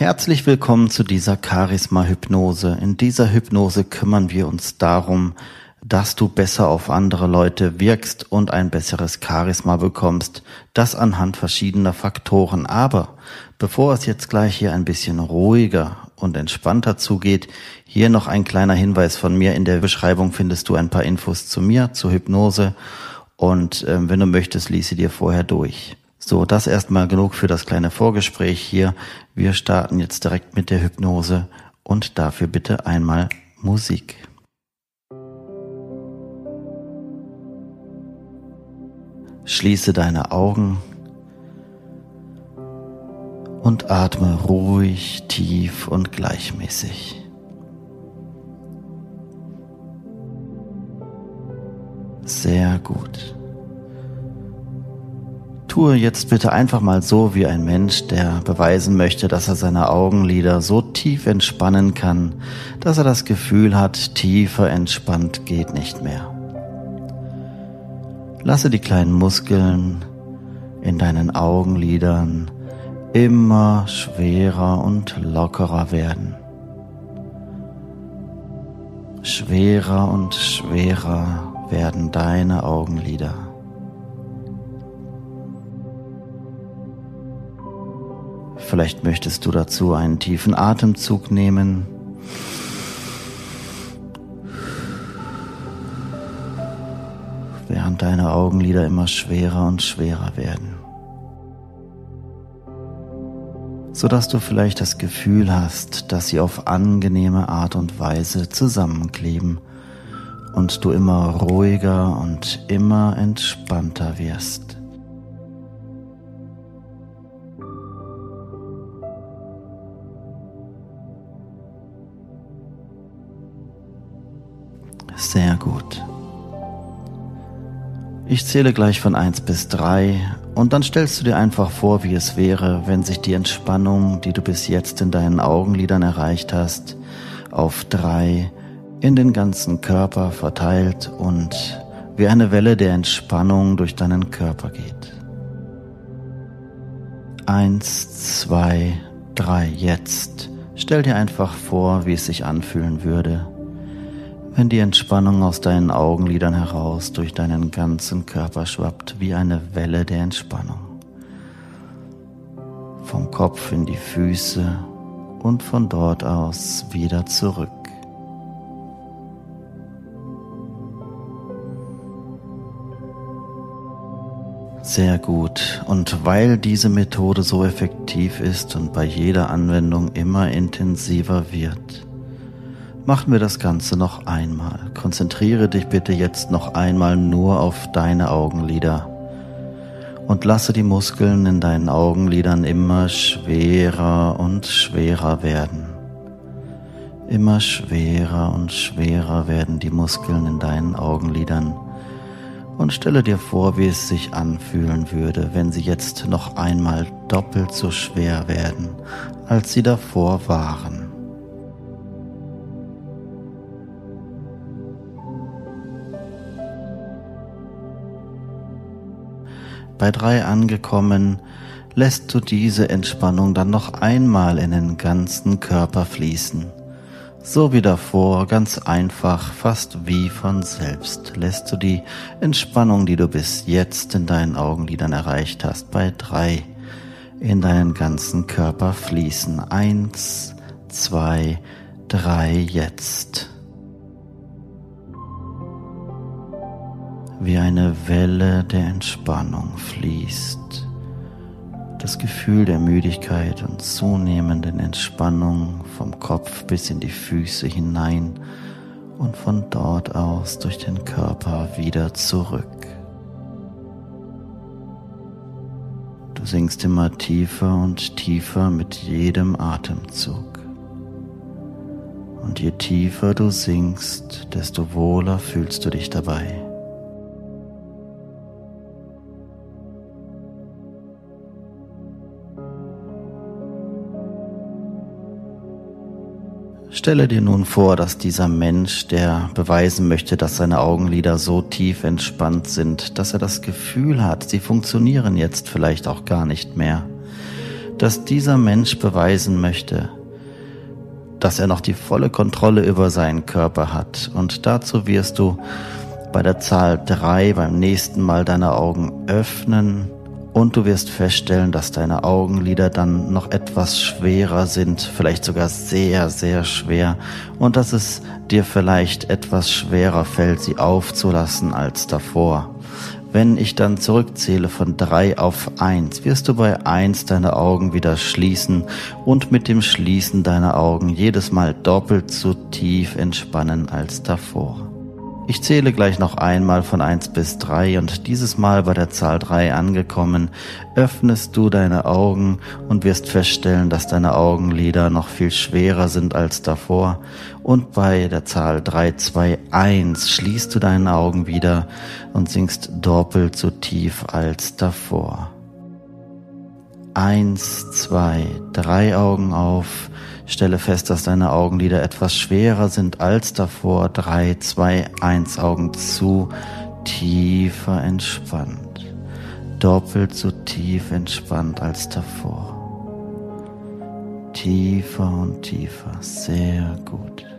Herzlich willkommen zu dieser Charisma-Hypnose. In dieser Hypnose kümmern wir uns darum, dass du besser auf andere Leute wirkst und ein besseres Charisma bekommst. Das anhand verschiedener Faktoren. Aber bevor es jetzt gleich hier ein bisschen ruhiger und entspannter zugeht, hier noch ein kleiner Hinweis von mir. In der Beschreibung findest du ein paar Infos zu mir, zur Hypnose. Und äh, wenn du möchtest, lies sie dir vorher durch. So, das erstmal genug für das kleine Vorgespräch hier. Wir starten jetzt direkt mit der Hypnose und dafür bitte einmal Musik. Schließe deine Augen und atme ruhig, tief und gleichmäßig. Sehr gut. Tue jetzt bitte einfach mal so wie ein Mensch, der beweisen möchte, dass er seine Augenlider so tief entspannen kann, dass er das Gefühl hat, tiefer entspannt geht nicht mehr. Lasse die kleinen Muskeln in deinen Augenlidern immer schwerer und lockerer werden. Schwerer und schwerer werden deine Augenlider. Vielleicht möchtest du dazu einen tiefen Atemzug nehmen. Während deine Augenlider immer schwerer und schwerer werden. Sodass du vielleicht das Gefühl hast, dass sie auf angenehme Art und Weise zusammenkleben und du immer ruhiger und immer entspannter wirst. Sehr gut. Ich zähle gleich von 1 bis 3 und dann stellst du dir einfach vor, wie es wäre, wenn sich die Entspannung, die du bis jetzt in deinen Augenlidern erreicht hast, auf 3 in den ganzen Körper verteilt und wie eine Welle der Entspannung durch deinen Körper geht. 1, 2, 3, jetzt. Stell dir einfach vor, wie es sich anfühlen würde, wenn die Entspannung aus deinen Augenlidern heraus durch deinen ganzen Körper schwappt wie eine Welle der Entspannung. Vom Kopf in die Füße, und von dort aus wieder zurück. Sehr gut. Und weil diese Methode so effektiv ist und bei jeder Anwendung immer intensiver wird, machen wir das Ganze noch einmal. Konzentriere dich bitte jetzt noch einmal nur auf deine Augenlider und lasse die Muskeln in deinen Augenlidern immer schwerer und schwerer werden. Immer schwerer und schwerer werden die Muskeln in deinen Augenlidern. Und stelle dir vor, wie es sich anfühlen würde, wenn sie jetzt noch einmal doppelt so schwer werden, als sie davor waren. Bei drei angekommen, lässt du diese Entspannung dann noch einmal in den ganzen Körper fließen. So wie davor, ganz einfach, fast wie von selbst, lässt du die Entspannung, die du bis jetzt in deinen Augenlidern erreicht hast, bei drei in deinen ganzen Körper fließen. Eins, zwei, drei, jetzt. Wie eine Welle der Entspannung fließt. Das Gefühl der Müdigkeit und zunehmenden Entspannung vom Kopf bis in die Füße hinein und von dort aus durch den Körper wieder zurück. Du sinkst immer tiefer und tiefer mit jedem Atemzug. Und je tiefer du sinkst, desto wohler fühlst du dich dabei. Stelle dir nun vor, dass dieser Mensch, der beweisen möchte, dass seine Augenlider so tief entspannt sind, dass er das Gefühl hat, sie funktionieren jetzt vielleicht auch gar nicht mehr, dass dieser Mensch beweisen möchte, dass er noch die volle Kontrolle über seinen Körper hat. Und dazu wirst du bei der Zahl drei beim nächsten Mal deine Augen öffnen und du wirst feststellen, dass deine Augenlider dann noch etwas schwerer sind, vielleicht sogar sehr, sehr schwer und dass es dir vielleicht etwas schwerer fällt, sie aufzulassen als davor. Wenn ich dann zurückzähle von drei auf eins, wirst du bei eins deine Augen wieder schließen und mit dem Schließen deiner Augen jedes Mal doppelt so tief entspannen als davor. Ich zähle gleich noch einmal von eins bis drei und dieses Mal bei der Zahl drei angekommen, öffnest du deine Augen und wirst feststellen, dass deine Augenlider noch viel schwerer sind als davor und bei der Zahl drei zwei eins schließt du deine Augen wieder und sinkst doppelt so tief als davor. Eins, zwei, drei Augen auf, Stelle fest, dass deine Augenlider etwas schwerer sind als davor. Drei, zwei, eins Augen zu, tiefer entspannt. Doppelt so tief entspannt als davor. Tiefer und tiefer, sehr gut.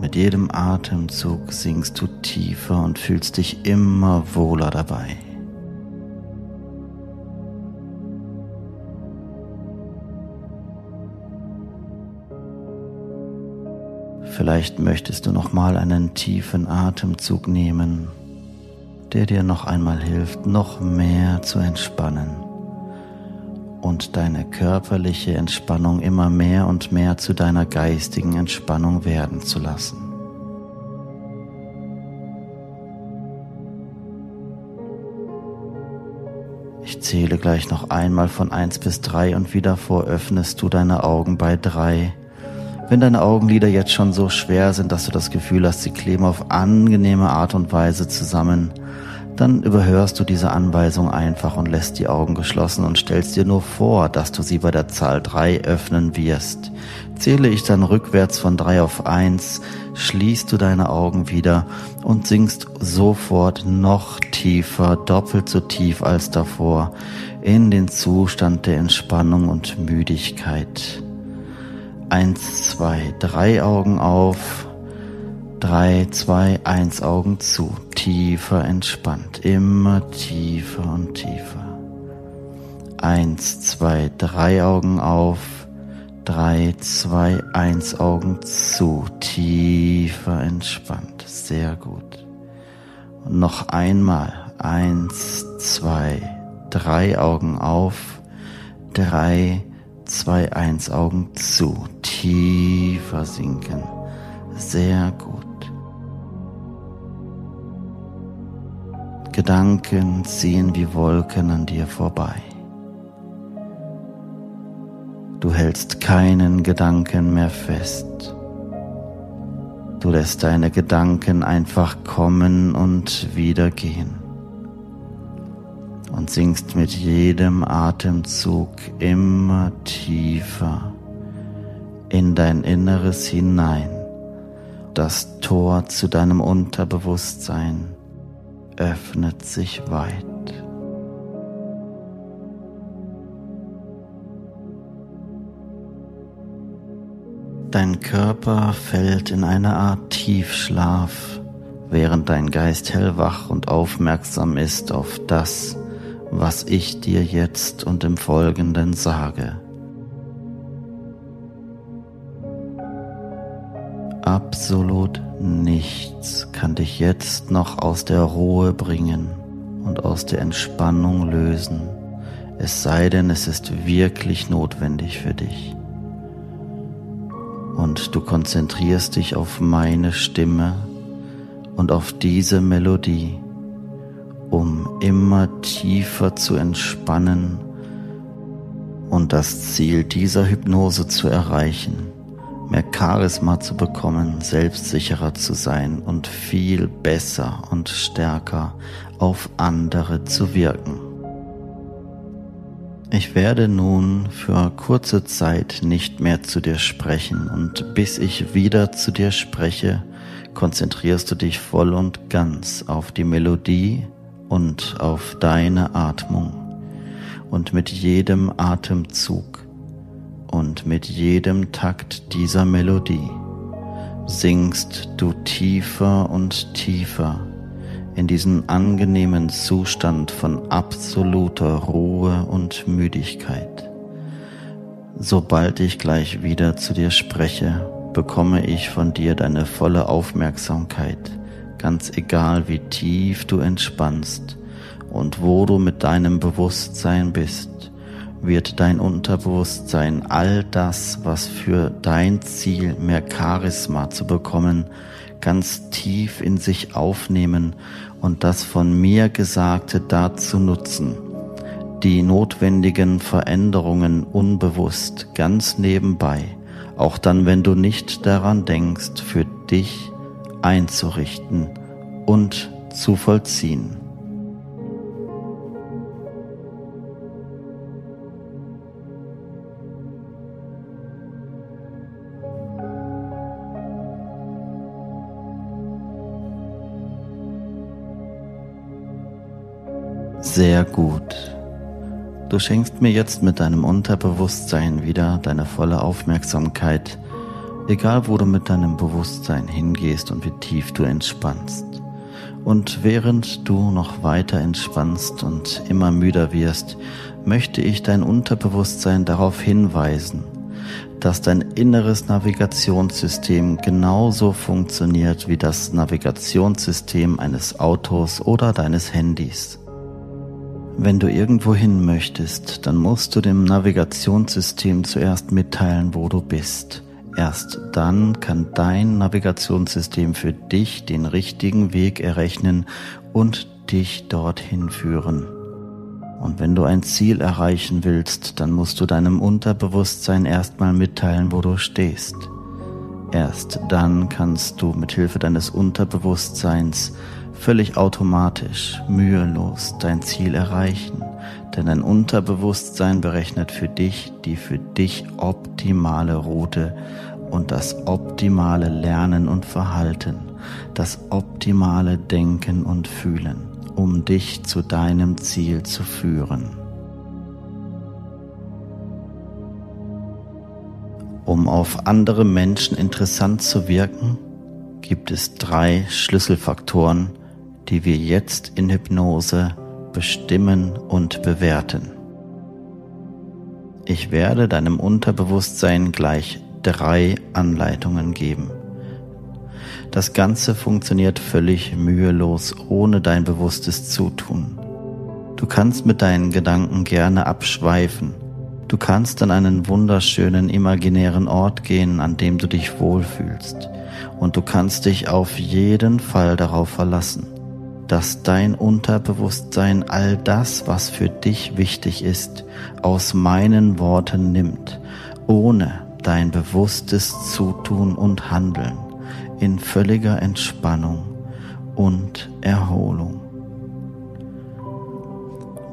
Mit jedem Atemzug sinkst du tiefer und fühlst dich immer wohler dabei. Vielleicht möchtest du noch mal einen tiefen Atemzug nehmen, der dir noch einmal hilft, noch mehr zu entspannen und deine körperliche Entspannung immer mehr und mehr zu deiner geistigen Entspannung werden zu lassen. Ich zähle gleich noch einmal von eins bis drei und wieder vor öffnest du deine Augen bei drei wenn deine Augenlider jetzt schon so schwer sind, dass du das Gefühl hast, sie kleben auf angenehme Art und Weise zusammen, dann überhörst du diese Anweisung einfach und lässt die Augen geschlossen und stellst dir nur vor, dass du sie bei der Zahl drei öffnen wirst. Zähle ich dann rückwärts von drei auf eins, schließt du deine Augen wieder und sinkst sofort noch tiefer, doppelt so tief als davor, in den Zustand der Entspannung und Müdigkeit. Eins, zwei, drei Augen auf. Drei, zwei, eins Augen zu. Tiefer entspannt. Immer tiefer und tiefer. Eins, zwei, drei Augen auf. Drei, zwei, eins Augen zu. Tiefer entspannt. Sehr gut. Und noch einmal. Eins, zwei, drei Augen auf. Drei, zwei, eins Augen zu. Tiefer sinken. Sehr gut. Gedanken ziehen wie Wolken an dir vorbei. Du hältst keinen Gedanken mehr fest. Du lässt deine Gedanken einfach kommen und wieder gehen und sinkst mit jedem Atemzug immer tiefer in dein Inneres hinein, das Tor zu deinem Unterbewusstsein öffnet sich weit. Dein Körper fällt in eine Art Tiefschlaf, während dein Geist hellwach und aufmerksam ist auf das, was ich dir jetzt und im Folgenden sage. Absolut nichts kann dich jetzt noch aus der Ruhe bringen und aus der Entspannung lösen, es sei denn, es ist wirklich notwendig für dich. Und du konzentrierst dich auf meine Stimme und auf diese Melodie, um immer tiefer zu entspannen und das Ziel dieser Hypnose zu erreichen mehr Charisma zu bekommen, selbstsicherer zu sein und viel besser und stärker auf andere zu wirken. Ich werde nun für kurze Zeit nicht mehr zu dir sprechen und bis ich wieder zu dir spreche, konzentrierst du dich voll und ganz auf die Melodie und auf deine Atmung. Und mit jedem Atemzug und mit jedem Takt dieser Melodie sinkst du tiefer und tiefer in diesen angenehmen Zustand von absoluter Ruhe und Müdigkeit. Sobald ich gleich wieder zu dir spreche, bekomme ich von dir deine volle Aufmerksamkeit, ganz egal wie tief du entspannst und wo du mit deinem Bewusstsein bist wird dein Unterbewusstsein all das, was für dein Ziel mehr Charisma zu bekommen, ganz tief in sich aufnehmen und das von mir Gesagte dazu nutzen, die notwendigen Veränderungen unbewusst, ganz nebenbei, auch dann, wenn du nicht daran denkst, für dich einzurichten und zu vollziehen. Sehr gut. Du schenkst mir jetzt mit deinem Unterbewusstsein wieder deine volle Aufmerksamkeit, egal wo du mit deinem Bewusstsein hingehst und wie tief du entspannst. Und während du noch weiter entspannst und immer müder wirst, möchte ich dein Unterbewusstsein darauf hinweisen, dass dein inneres Navigationssystem genauso funktioniert wie das Navigationssystem eines Autos oder deines Handys. Wenn du irgendwo hin möchtest, dann musst du dem Navigationssystem zuerst mitteilen, wo du bist. Erst dann kann dein Navigationssystem für dich den richtigen Weg errechnen und dich dorthin führen. Und wenn du ein Ziel erreichen willst, dann musst du deinem Unterbewusstsein erstmal mitteilen, wo du stehst. Erst dann kannst du mit Hilfe deines Unterbewusstseins völlig automatisch, mühelos dein Ziel erreichen, denn dein Unterbewusstsein berechnet für dich die für dich optimale Route und das optimale Lernen und Verhalten, das optimale Denken und Fühlen, um dich zu deinem Ziel zu führen. Um auf andere Menschen interessant zu wirken, gibt es drei Schlüsselfaktoren, die wir jetzt in Hypnose bestimmen und bewerten. Ich werde deinem Unterbewusstsein gleich drei Anleitungen geben. Das Ganze funktioniert völlig mühelos ohne dein bewusstes Zutun. Du kannst mit deinen Gedanken gerne abschweifen. Du kannst an einen wunderschönen imaginären Ort gehen, an dem du dich wohlfühlst. Und du kannst dich auf jeden Fall darauf verlassen, dass dein Unterbewusstsein all das, was für dich wichtig ist, aus meinen Worten nimmt, ohne dein bewusstes Zutun und Handeln in völliger Entspannung und Erholung.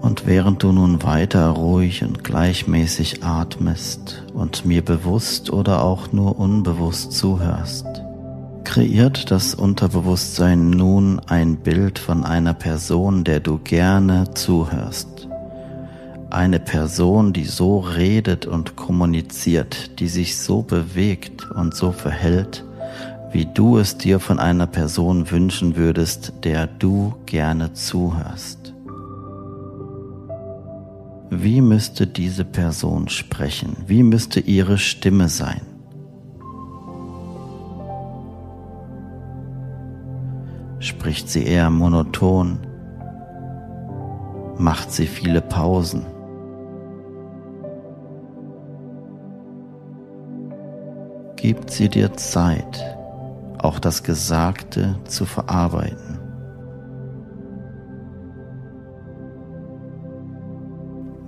Und während du nun weiter ruhig und gleichmäßig atmest und mir bewusst oder auch nur unbewusst zuhörst, kreiert das Unterbewusstsein nun ein Bild von einer Person, der du gerne zuhörst. Eine Person, die so redet und kommuniziert, die sich so bewegt und so verhält, wie du es dir von einer Person wünschen würdest, der du gerne zuhörst. Wie müsste diese Person sprechen? Wie müsste ihre Stimme sein? Spricht sie eher monoton? Macht sie viele Pausen? Gibt sie dir Zeit, auch das Gesagte zu verarbeiten.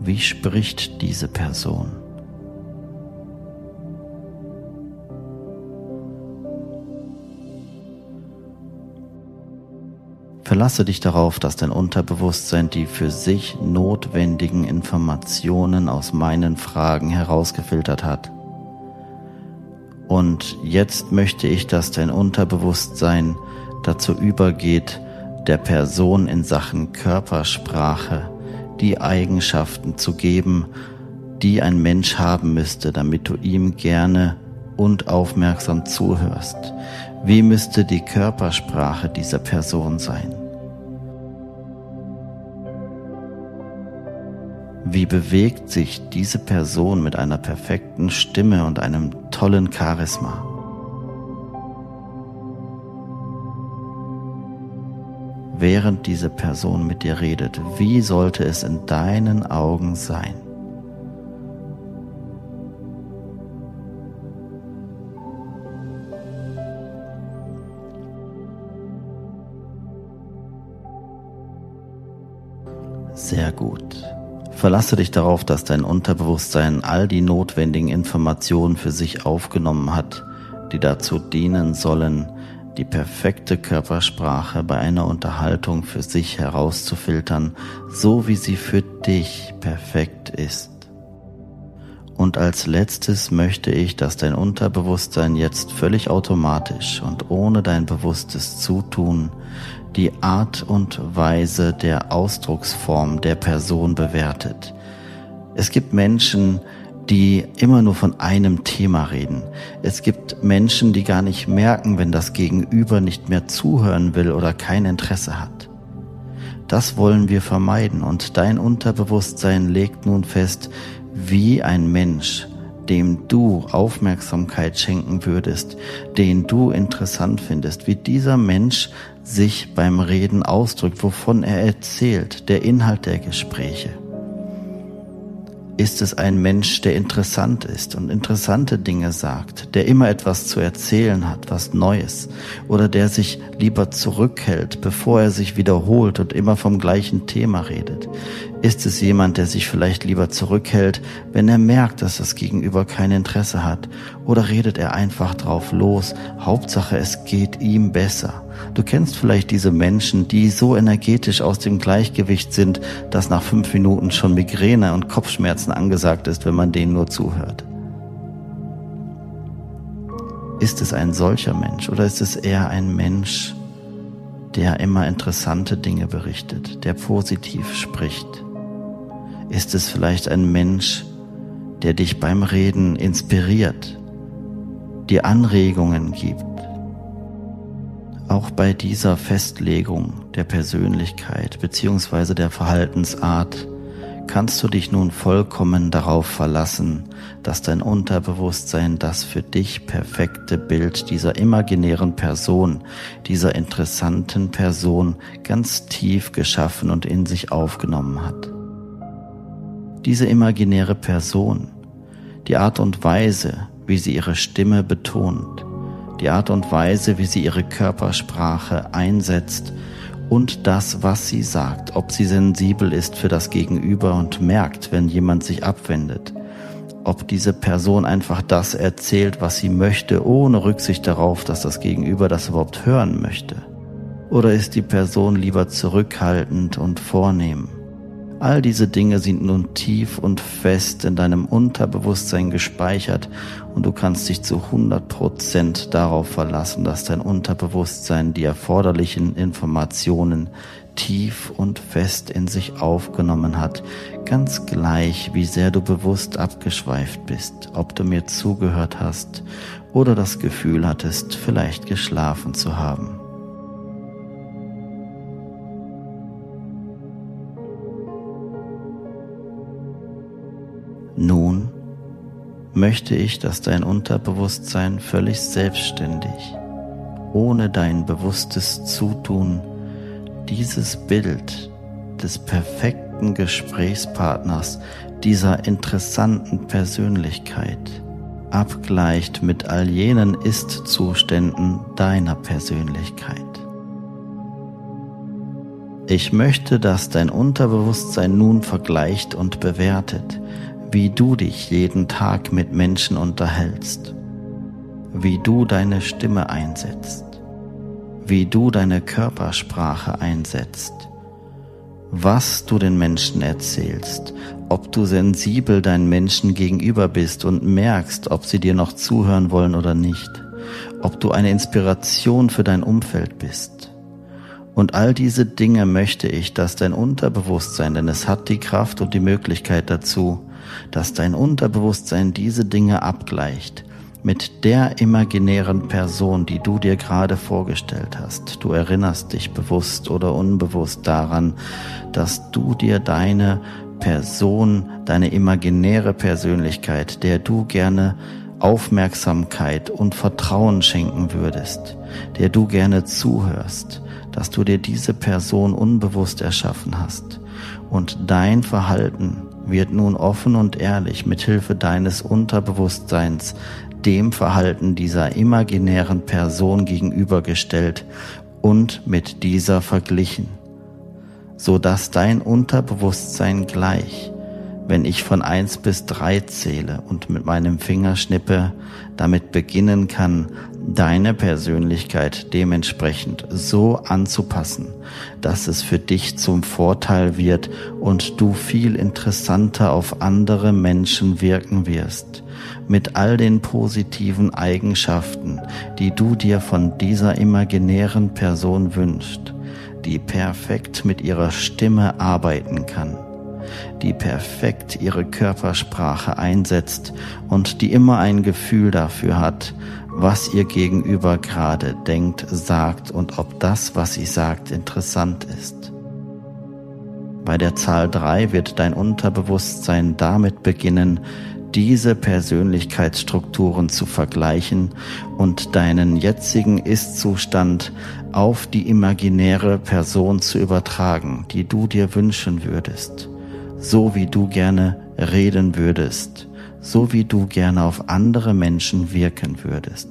Wie spricht diese Person? Verlasse dich darauf, dass dein Unterbewusstsein die für sich notwendigen Informationen aus meinen Fragen herausgefiltert hat. Und jetzt möchte ich, dass dein Unterbewusstsein dazu übergeht, der Person in Sachen Körpersprache die Eigenschaften zu geben, die ein Mensch haben müsste, damit du ihm gerne und aufmerksam zuhörst. Wie müsste die Körpersprache dieser Person sein? Wie bewegt sich diese Person mit einer perfekten Stimme und einem tollen Charisma? Während diese Person mit dir redet, wie sollte es in deinen Augen sein? Sehr gut. Verlasse dich darauf, dass dein Unterbewusstsein all die notwendigen Informationen für sich aufgenommen hat, die dazu dienen sollen, die perfekte Körpersprache bei einer Unterhaltung für sich herauszufiltern, so wie sie für dich perfekt ist. Und als letztes möchte ich, dass dein Unterbewusstsein jetzt völlig automatisch und ohne dein bewusstes Zutun die Art und Weise der Ausdrucksform der Person bewertet. Es gibt Menschen, die immer nur von einem Thema reden. Es gibt Menschen, die gar nicht merken, wenn das Gegenüber nicht mehr zuhören will oder kein Interesse hat. Das wollen wir vermeiden und dein Unterbewusstsein legt nun fest, wie ein Mensch, dem du Aufmerksamkeit schenken würdest, den du interessant findest, wie dieser Mensch sich beim Reden ausdrückt, wovon er erzählt, der Inhalt der Gespräche. Ist es ein Mensch, der interessant ist und interessante Dinge sagt, der immer etwas zu erzählen hat, was Neues, oder der sich lieber zurückhält, bevor er sich wiederholt und immer vom gleichen Thema redet? Ist es jemand, der sich vielleicht lieber zurückhält, wenn er merkt, dass das Gegenüber kein Interesse hat? Oder redet er einfach drauf los? Hauptsache, es geht ihm besser. Du kennst vielleicht diese Menschen, die so energetisch aus dem Gleichgewicht sind, dass nach fünf Minuten schon Migräne und Kopfschmerzen angesagt ist, wenn man denen nur zuhört. Ist es ein solcher Mensch oder ist es eher ein Mensch, der immer interessante Dinge berichtet, der positiv spricht? Ist es vielleicht ein Mensch, der dich beim Reden inspiriert, dir Anregungen gibt? Auch bei dieser Festlegung der Persönlichkeit bzw. der Verhaltensart kannst du dich nun vollkommen darauf verlassen, dass dein Unterbewusstsein das für dich perfekte Bild dieser imaginären Person, dieser interessanten Person ganz tief geschaffen und in sich aufgenommen hat. Diese imaginäre Person, die Art und Weise, wie sie ihre Stimme betont, die Art und Weise, wie sie ihre Körpersprache einsetzt und das, was sie sagt, ob sie sensibel ist für das Gegenüber und merkt, wenn jemand sich abwendet, ob diese Person einfach das erzählt, was sie möchte, ohne Rücksicht darauf, dass das Gegenüber das überhaupt hören möchte. Oder ist die Person lieber zurückhaltend und vornehm? All diese Dinge sind nun tief und fest in deinem Unterbewusstsein gespeichert und du kannst dich zu 100% darauf verlassen, dass dein Unterbewusstsein die erforderlichen Informationen tief und fest in sich aufgenommen hat, ganz gleich, wie sehr du bewusst abgeschweift bist, ob du mir zugehört hast oder das Gefühl hattest, vielleicht geschlafen zu haben. Nun möchte ich, dass dein Unterbewusstsein völlig selbstständig, ohne dein bewusstes Zutun, dieses Bild des perfekten Gesprächspartners, dieser interessanten Persönlichkeit abgleicht mit all jenen Ist-Zuständen deiner Persönlichkeit. Ich möchte, dass dein Unterbewusstsein nun vergleicht und bewertet, wie du dich jeden Tag mit Menschen unterhältst, wie du deine Stimme einsetzt, wie du deine Körpersprache einsetzt, was du den Menschen erzählst, ob du sensibel deinen Menschen gegenüber bist und merkst, ob sie dir noch zuhören wollen oder nicht, ob du eine Inspiration für dein Umfeld bist. Und all diese Dinge möchte ich, dass dein Unterbewusstsein, denn es hat die Kraft und die Möglichkeit dazu, dass dein Unterbewusstsein diese Dinge abgleicht mit der imaginären Person, die du dir gerade vorgestellt hast. Du erinnerst dich bewusst oder unbewusst daran, dass du dir deine Person, deine imaginäre Persönlichkeit, der du gerne Aufmerksamkeit und Vertrauen schenken würdest, der du gerne zuhörst, dass du dir diese Person unbewusst erschaffen hast und dein Verhalten wird nun offen und ehrlich mit Hilfe deines Unterbewusstseins dem Verhalten dieser imaginären Person gegenübergestellt und mit dieser verglichen, so dass dein Unterbewusstsein gleich wenn ich von eins bis drei zähle und mit meinem Finger schnippe, damit beginnen kann, deine Persönlichkeit dementsprechend so anzupassen, dass es für dich zum Vorteil wird und du viel interessanter auf andere Menschen wirken wirst, mit all den positiven Eigenschaften, die du dir von dieser imaginären Person wünschst, die perfekt mit ihrer Stimme arbeiten kann die perfekt ihre Körpersprache einsetzt und die immer ein Gefühl dafür hat, was ihr Gegenüber gerade denkt, sagt und ob das, was sie sagt, interessant ist. Bei der Zahl drei wird dein Unterbewusstsein damit beginnen, diese Persönlichkeitsstrukturen zu vergleichen und deinen jetzigen Ist-Zustand auf die imaginäre Person zu übertragen, die du dir wünschen würdest so wie du gerne reden würdest, so wie du gerne auf andere Menschen wirken würdest.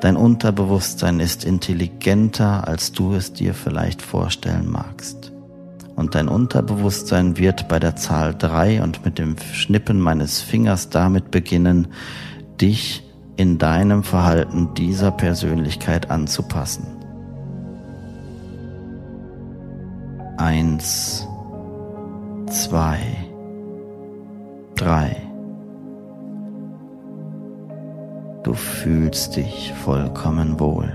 Dein Unterbewusstsein ist intelligenter, als du es dir vielleicht vorstellen magst. Und dein Unterbewusstsein wird bei der Zahl drei und mit dem Schnippen meines Fingers damit beginnen, dich in deinem Verhalten dieser Persönlichkeit anzupassen. Eins zwei, drei. Du fühlst dich vollkommen wohl.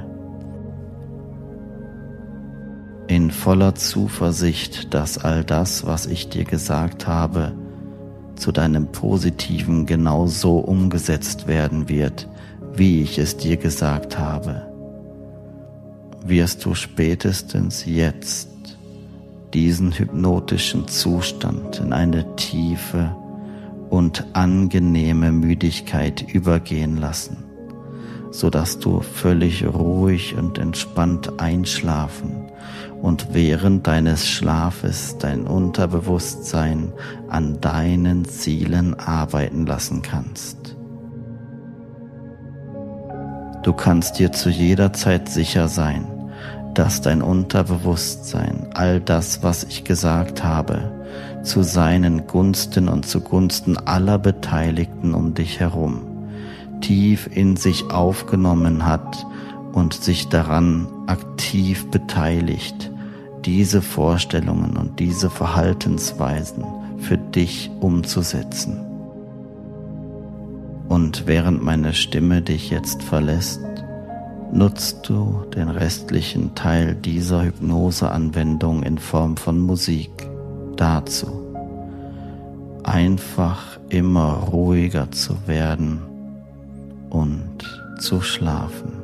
In voller Zuversicht, dass all das, was ich dir gesagt habe, zu deinem Positiven genau so umgesetzt werden wird, wie ich es dir gesagt habe, wirst du spätestens jetzt diesen hypnotischen Zustand in eine tiefe und angenehme Müdigkeit übergehen lassen, so dass du völlig ruhig und entspannt einschlafen und während deines Schlafes dein Unterbewusstsein an deinen Zielen arbeiten lassen kannst. Du kannst dir zu jeder Zeit sicher sein, dass dein Unterbewusstsein all das, was ich gesagt habe, zu seinen Gunsten und zugunsten aller Beteiligten um dich herum tief in sich aufgenommen hat und sich daran aktiv beteiligt, diese Vorstellungen und diese Verhaltensweisen für dich umzusetzen. Und während meine Stimme dich jetzt verlässt, nutzt du den restlichen Teil dieser Hypnoseanwendung in Form von Musik dazu, einfach immer ruhiger zu werden und zu schlafen.